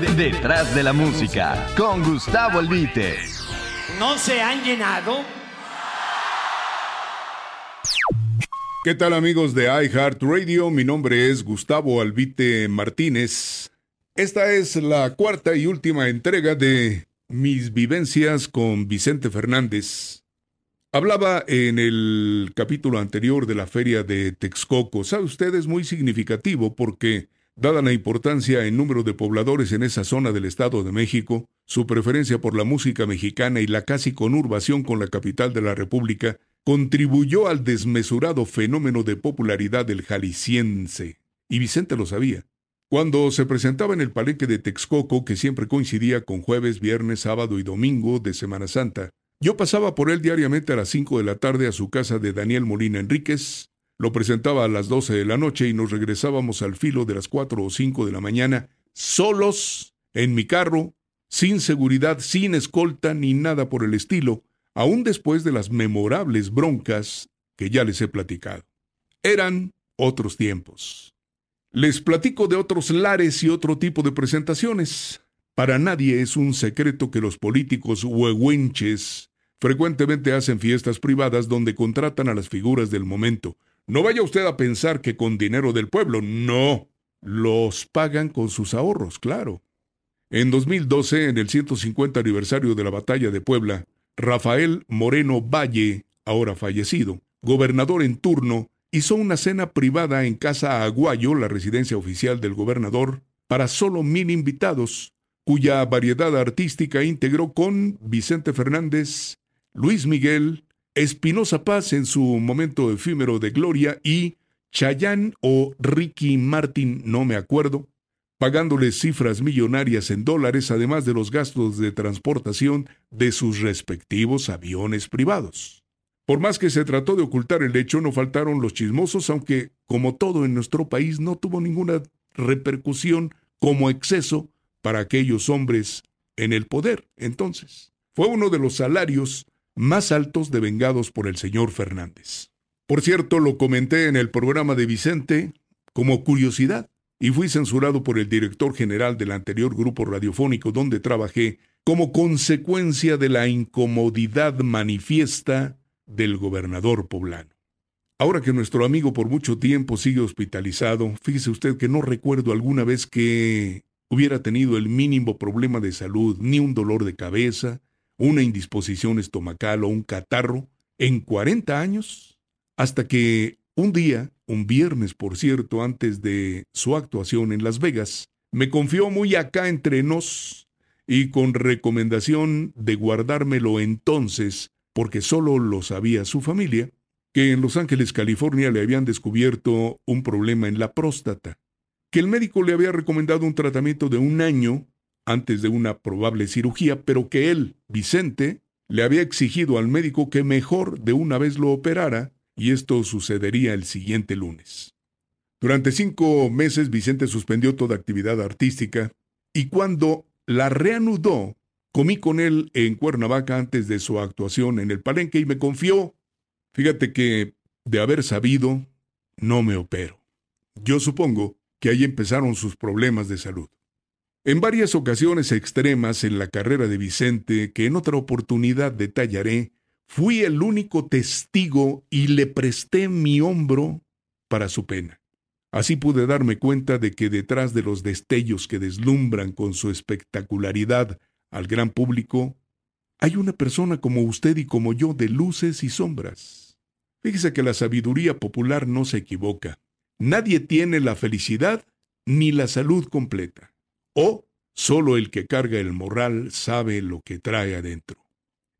Detrás de la música, con Gustavo Albite. ¿No se han llenado? ¿Qué tal amigos de iHeartRadio? Mi nombre es Gustavo Albite Martínez. Esta es la cuarta y última entrega de mis vivencias con Vicente Fernández. Hablaba en el capítulo anterior de la feria de Texcoco. Sabe usted, es muy significativo porque, dada la importancia en número de pobladores en esa zona del Estado de México, su preferencia por la música mexicana y la casi conurbación con la capital de la República, contribuyó al desmesurado fenómeno de popularidad del jalisciense. Y Vicente lo sabía. Cuando se presentaba en el palenque de Texcoco, que siempre coincidía con jueves, viernes, sábado y domingo de Semana Santa, yo pasaba por él diariamente a las 5 de la tarde a su casa de Daniel Molina Enríquez, lo presentaba a las 12 de la noche y nos regresábamos al filo de las 4 o 5 de la mañana, solos, en mi carro, sin seguridad, sin escolta ni nada por el estilo, aún después de las memorables broncas que ya les he platicado. Eran otros tiempos. Les platico de otros lares y otro tipo de presentaciones. Para nadie es un secreto que los políticos huehuenches Frecuentemente hacen fiestas privadas donde contratan a las figuras del momento. No vaya usted a pensar que con dinero del pueblo, no. Los pagan con sus ahorros, claro. En 2012, en el 150 aniversario de la batalla de Puebla, Rafael Moreno Valle, ahora fallecido, gobernador en turno, hizo una cena privada en Casa Aguayo, la residencia oficial del gobernador, para solo mil invitados, cuya variedad artística integró con Vicente Fernández, Luis Miguel, Espinosa Paz en su momento efímero de gloria y Chayán o Ricky Martin, no me acuerdo, pagándoles cifras millonarias en dólares además de los gastos de transportación de sus respectivos aviones privados. Por más que se trató de ocultar el hecho, no faltaron los chismosos, aunque, como todo en nuestro país, no tuvo ninguna repercusión como exceso para aquellos hombres en el poder. Entonces, fue uno de los salarios más altos devengados por el señor Fernández. Por cierto, lo comenté en el programa de Vicente como curiosidad y fui censurado por el director general del anterior grupo radiofónico donde trabajé como consecuencia de la incomodidad manifiesta del gobernador poblano. Ahora que nuestro amigo por mucho tiempo sigue hospitalizado, fíjese usted que no recuerdo alguna vez que hubiera tenido el mínimo problema de salud, ni un dolor de cabeza, una indisposición estomacal o un catarro en 40 años, hasta que un día, un viernes por cierto, antes de su actuación en Las Vegas, me confió muy acá entre nos y con recomendación de guardármelo entonces, porque solo lo sabía su familia, que en Los Ángeles, California le habían descubierto un problema en la próstata, que el médico le había recomendado un tratamiento de un año antes de una probable cirugía, pero que él, Vicente, le había exigido al médico que mejor de una vez lo operara, y esto sucedería el siguiente lunes. Durante cinco meses Vicente suspendió toda actividad artística, y cuando la reanudó, comí con él en Cuernavaca antes de su actuación en el palenque y me confió. Fíjate que, de haber sabido, no me opero. Yo supongo que ahí empezaron sus problemas de salud. En varias ocasiones extremas en la carrera de Vicente, que en otra oportunidad detallaré, fui el único testigo y le presté mi hombro para su pena. Así pude darme cuenta de que detrás de los destellos que deslumbran con su espectacularidad al gran público, hay una persona como usted y como yo de luces y sombras. Fíjese que la sabiduría popular no se equivoca. Nadie tiene la felicidad ni la salud completa o solo el que carga el morral sabe lo que trae adentro.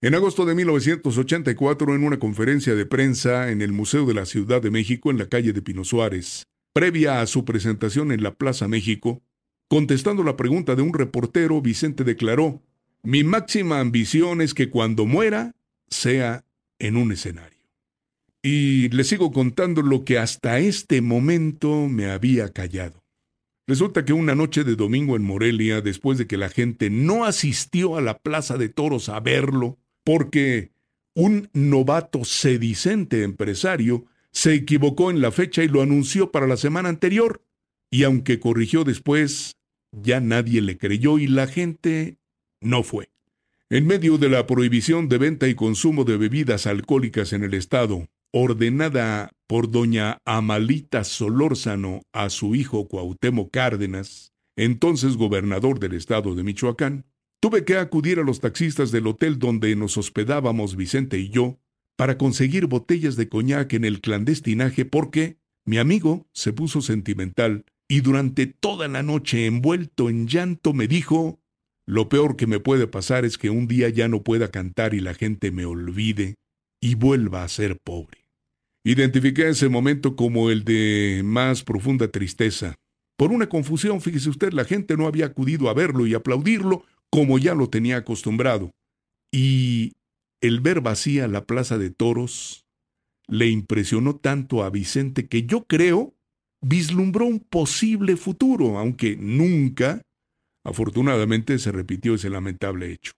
En agosto de 1984, en una conferencia de prensa en el Museo de la Ciudad de México en la calle de Pino Suárez, previa a su presentación en la Plaza México, contestando la pregunta de un reportero, Vicente declaró, Mi máxima ambición es que cuando muera sea en un escenario. Y le sigo contando lo que hasta este momento me había callado. Resulta que una noche de domingo en Morelia, después de que la gente no asistió a la plaza de toros a verlo, porque un novato sedicente empresario se equivocó en la fecha y lo anunció para la semana anterior, y aunque corrigió después, ya nadie le creyó y la gente no fue. En medio de la prohibición de venta y consumo de bebidas alcohólicas en el Estado, ordenada por doña Amalita Solórzano a su hijo Cuauhtémoc Cárdenas, entonces gobernador del estado de Michoacán, tuve que acudir a los taxistas del hotel donde nos hospedábamos Vicente y yo para conseguir botellas de coñac en el clandestinaje porque mi amigo se puso sentimental y durante toda la noche envuelto en llanto me dijo, lo peor que me puede pasar es que un día ya no pueda cantar y la gente me olvide y vuelva a ser pobre. Identifiqué ese momento como el de más profunda tristeza. Por una confusión, fíjese usted, la gente no había acudido a verlo y aplaudirlo como ya lo tenía acostumbrado. Y el ver vacía la plaza de toros le impresionó tanto a Vicente que yo creo vislumbró un posible futuro, aunque nunca, afortunadamente, se repitió ese lamentable hecho.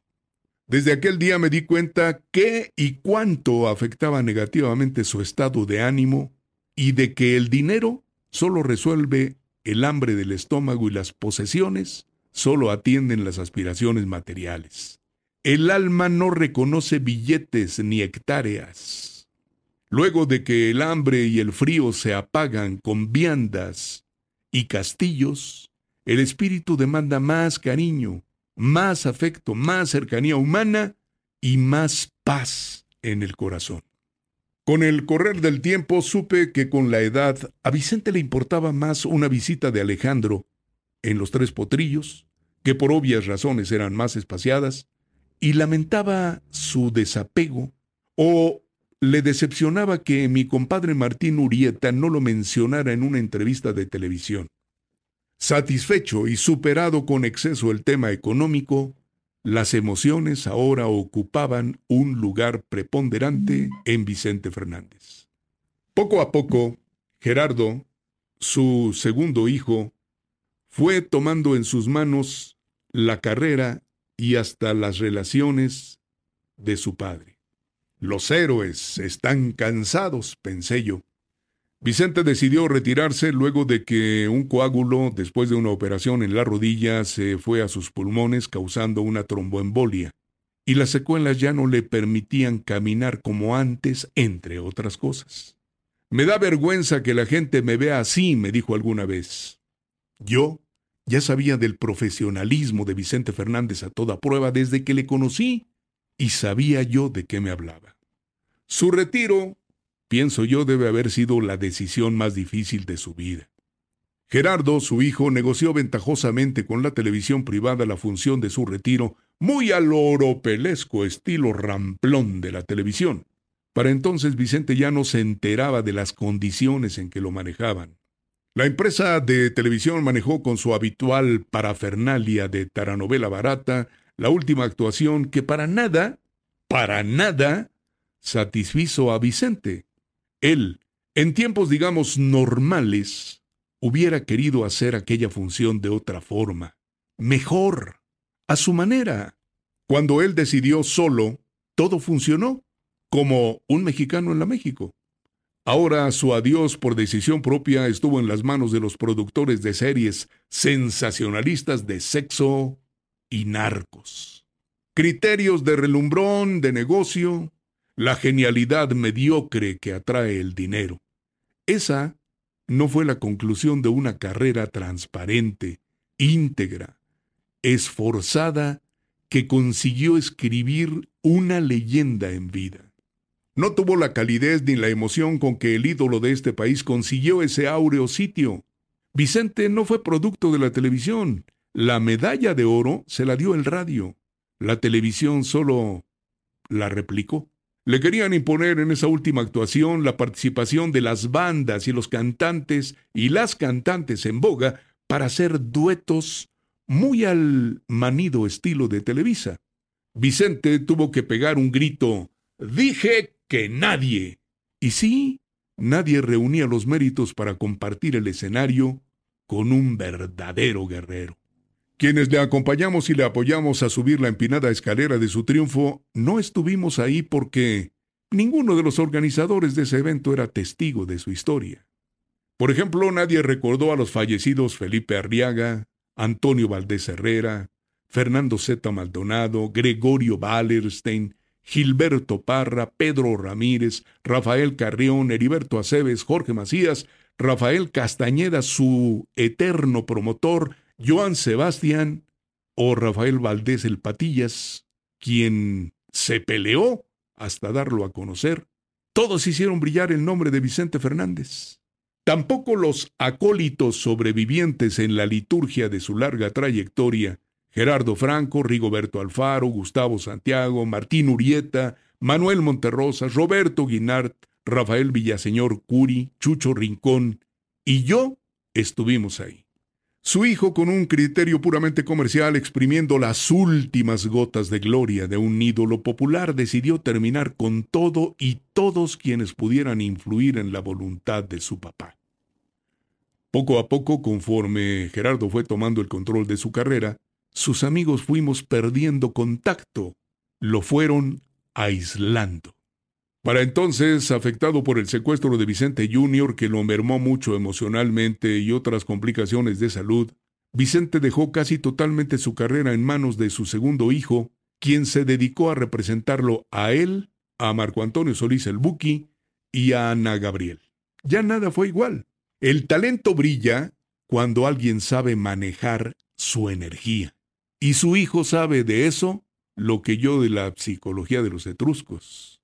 Desde aquel día me di cuenta qué y cuánto afectaba negativamente su estado de ánimo y de que el dinero solo resuelve el hambre del estómago y las posesiones solo atienden las aspiraciones materiales. El alma no reconoce billetes ni hectáreas. Luego de que el hambre y el frío se apagan con viandas y castillos, el espíritu demanda más cariño, más afecto, más cercanía humana y más paz en el corazón. Con el correr del tiempo supe que con la edad a Vicente le importaba más una visita de Alejandro en los tres potrillos, que por obvias razones eran más espaciadas, y lamentaba su desapego o le decepcionaba que mi compadre Martín Urieta no lo mencionara en una entrevista de televisión. Satisfecho y superado con exceso el tema económico, las emociones ahora ocupaban un lugar preponderante en Vicente Fernández. Poco a poco, Gerardo, su segundo hijo, fue tomando en sus manos la carrera y hasta las relaciones de su padre. Los héroes están cansados, pensé yo. Vicente decidió retirarse luego de que un coágulo, después de una operación en la rodilla, se fue a sus pulmones causando una tromboembolia, y las secuelas ya no le permitían caminar como antes, entre otras cosas. Me da vergüenza que la gente me vea así, me dijo alguna vez. Yo ya sabía del profesionalismo de Vicente Fernández a toda prueba desde que le conocí, y sabía yo de qué me hablaba. Su retiro pienso yo, debe haber sido la decisión más difícil de su vida. Gerardo, su hijo, negoció ventajosamente con la televisión privada la función de su retiro, muy al oropelesco estilo ramplón de la televisión. Para entonces Vicente ya no se enteraba de las condiciones en que lo manejaban. La empresa de televisión manejó con su habitual parafernalia de taranovela barata la última actuación que para nada, para nada, satisfizo a Vicente. Él, en tiempos digamos normales, hubiera querido hacer aquella función de otra forma, mejor, a su manera. Cuando él decidió solo, todo funcionó, como un mexicano en la México. Ahora su adiós por decisión propia estuvo en las manos de los productores de series sensacionalistas de sexo y narcos. Criterios de relumbrón, de negocio, la genialidad mediocre que atrae el dinero. Esa no fue la conclusión de una carrera transparente, íntegra, esforzada, que consiguió escribir una leyenda en vida. No tuvo la calidez ni la emoción con que el ídolo de este país consiguió ese áureo sitio. Vicente no fue producto de la televisión. La medalla de oro se la dio el radio. La televisión solo la replicó. Le querían imponer en esa última actuación la participación de las bandas y los cantantes y las cantantes en boga para hacer duetos muy al manido estilo de Televisa. Vicente tuvo que pegar un grito Dije que nadie. Y sí, nadie reunía los méritos para compartir el escenario con un verdadero guerrero. Quienes le acompañamos y le apoyamos a subir la empinada escalera de su triunfo, no estuvimos ahí porque ninguno de los organizadores de ese evento era testigo de su historia. Por ejemplo, nadie recordó a los fallecidos Felipe Arriaga, Antonio Valdés Herrera, Fernando Z. Maldonado, Gregorio Wallerstein, Gilberto Parra, Pedro Ramírez, Rafael Carrión, Heriberto Aceves, Jorge Macías, Rafael Castañeda, su eterno promotor, Joan Sebastián o Rafael Valdés el Patillas, quien se peleó hasta darlo a conocer. Todos hicieron brillar el nombre de Vicente Fernández. Tampoco los acólitos sobrevivientes en la liturgia de su larga trayectoria Gerardo Franco, Rigoberto Alfaro, Gustavo Santiago, Martín Urieta, Manuel Monterrosa, Roberto Guinart, Rafael Villaseñor Curi, Chucho Rincón y yo estuvimos ahí. Su hijo, con un criterio puramente comercial, exprimiendo las últimas gotas de gloria de un ídolo popular, decidió terminar con todo y todos quienes pudieran influir en la voluntad de su papá. Poco a poco, conforme Gerardo fue tomando el control de su carrera, sus amigos fuimos perdiendo contacto, lo fueron aislando. Para entonces, afectado por el secuestro de Vicente Jr., que lo mermó mucho emocionalmente y otras complicaciones de salud, Vicente dejó casi totalmente su carrera en manos de su segundo hijo, quien se dedicó a representarlo a él, a Marco Antonio Solís el Buki y a Ana Gabriel. Ya nada fue igual. El talento brilla cuando alguien sabe manejar su energía. Y su hijo sabe de eso lo que yo de la psicología de los etruscos.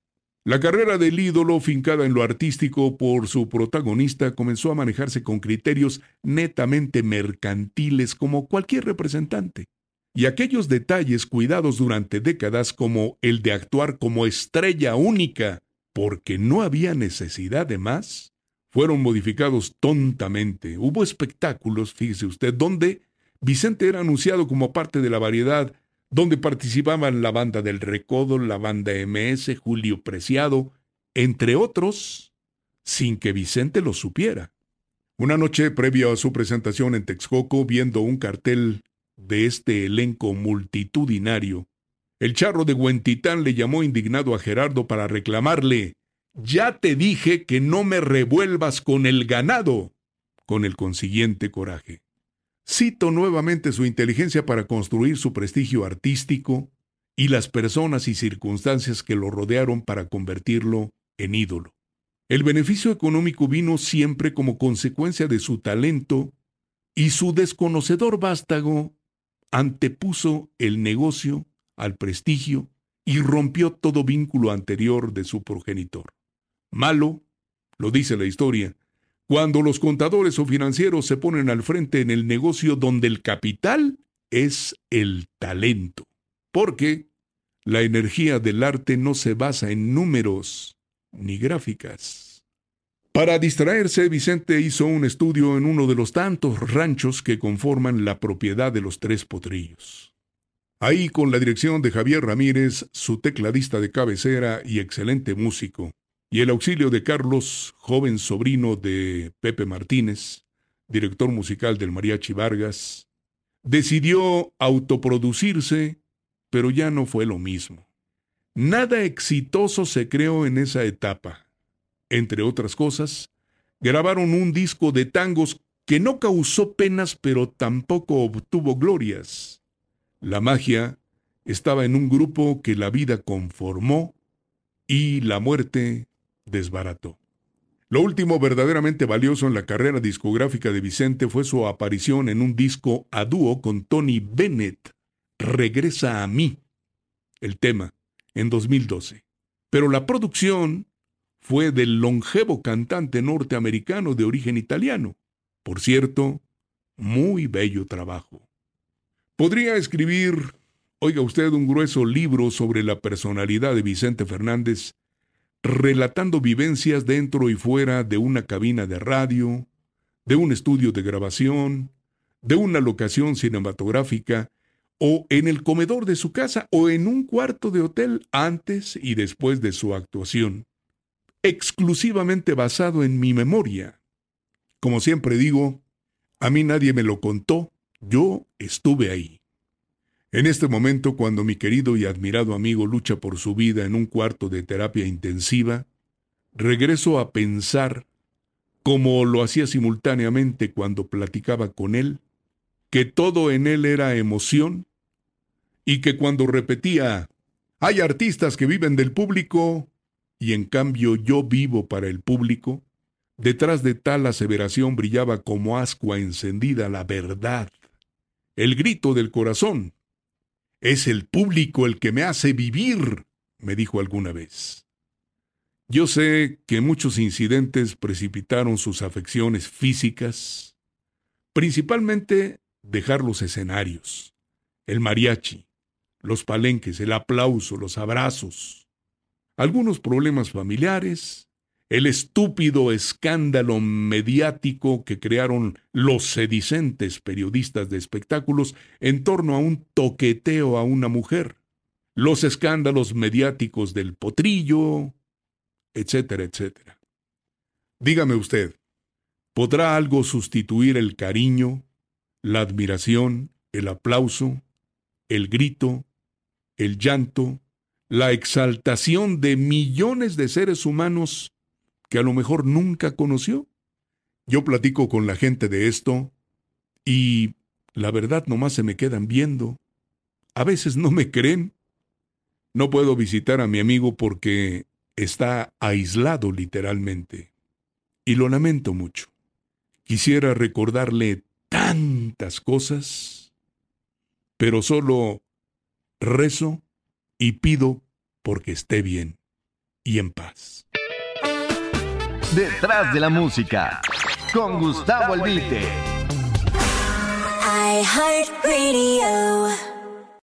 La carrera del ídolo, fincada en lo artístico por su protagonista, comenzó a manejarse con criterios netamente mercantiles como cualquier representante. Y aquellos detalles cuidados durante décadas como el de actuar como estrella única, porque no había necesidad de más, fueron modificados tontamente. Hubo espectáculos, fíjese usted, donde Vicente era anunciado como parte de la variedad donde participaban la banda del Recodo, la banda MS, Julio Preciado, entre otros, sin que Vicente lo supiera. Una noche previa a su presentación en Texcoco, viendo un cartel de este elenco multitudinario, el charro de Huentitán le llamó indignado a Gerardo para reclamarle Ya te dije que no me revuelvas con el ganado, con el consiguiente coraje. Cito nuevamente su inteligencia para construir su prestigio artístico y las personas y circunstancias que lo rodearon para convertirlo en ídolo. El beneficio económico vino siempre como consecuencia de su talento y su desconocedor vástago antepuso el negocio al prestigio y rompió todo vínculo anterior de su progenitor. Malo, lo dice la historia, cuando los contadores o financieros se ponen al frente en el negocio donde el capital es el talento. Porque la energía del arte no se basa en números ni gráficas. Para distraerse, Vicente hizo un estudio en uno de los tantos ranchos que conforman la propiedad de los tres potrillos. Ahí, con la dirección de Javier Ramírez, su tecladista de cabecera y excelente músico, y el auxilio de Carlos, joven sobrino de Pepe Martínez, director musical del Mariachi Vargas, decidió autoproducirse, pero ya no fue lo mismo. Nada exitoso se creó en esa etapa. Entre otras cosas, grabaron un disco de tangos que no causó penas pero tampoco obtuvo glorias. La magia estaba en un grupo que la vida conformó y la muerte desbarató. Lo último verdaderamente valioso en la carrera discográfica de Vicente fue su aparición en un disco a dúo con Tony Bennett, Regresa a mí, el tema, en 2012. Pero la producción fue del longevo cantante norteamericano de origen italiano. Por cierto, muy bello trabajo. Podría escribir, oiga usted, un grueso libro sobre la personalidad de Vicente Fernández relatando vivencias dentro y fuera de una cabina de radio, de un estudio de grabación, de una locación cinematográfica, o en el comedor de su casa o en un cuarto de hotel antes y después de su actuación, exclusivamente basado en mi memoria. Como siempre digo, a mí nadie me lo contó, yo estuve ahí. En este momento, cuando mi querido y admirado amigo lucha por su vida en un cuarto de terapia intensiva, regreso a pensar, como lo hacía simultáneamente cuando platicaba con él, que todo en él era emoción y que cuando repetía, hay artistas que viven del público y en cambio yo vivo para el público, detrás de tal aseveración brillaba como ascua encendida la verdad, el grito del corazón. Es el público el que me hace vivir, me dijo alguna vez. Yo sé que muchos incidentes precipitaron sus afecciones físicas, principalmente dejar los escenarios, el mariachi, los palenques, el aplauso, los abrazos, algunos problemas familiares, el estúpido escándalo mediático que crearon los sedicentes periodistas de espectáculos en torno a un toqueteo a una mujer, los escándalos mediáticos del potrillo, etcétera, etcétera. Dígame usted, ¿podrá algo sustituir el cariño, la admiración, el aplauso, el grito, el llanto, la exaltación de millones de seres humanos que a lo mejor nunca conoció? Yo platico con la gente de esto y la verdad nomás se me quedan viendo. A veces no me creen. No puedo visitar a mi amigo porque está aislado literalmente. Y lo lamento mucho. Quisiera recordarle tantas cosas, pero solo rezo y pido porque esté bien y en paz. Detrás de la música, con Gustavo radio.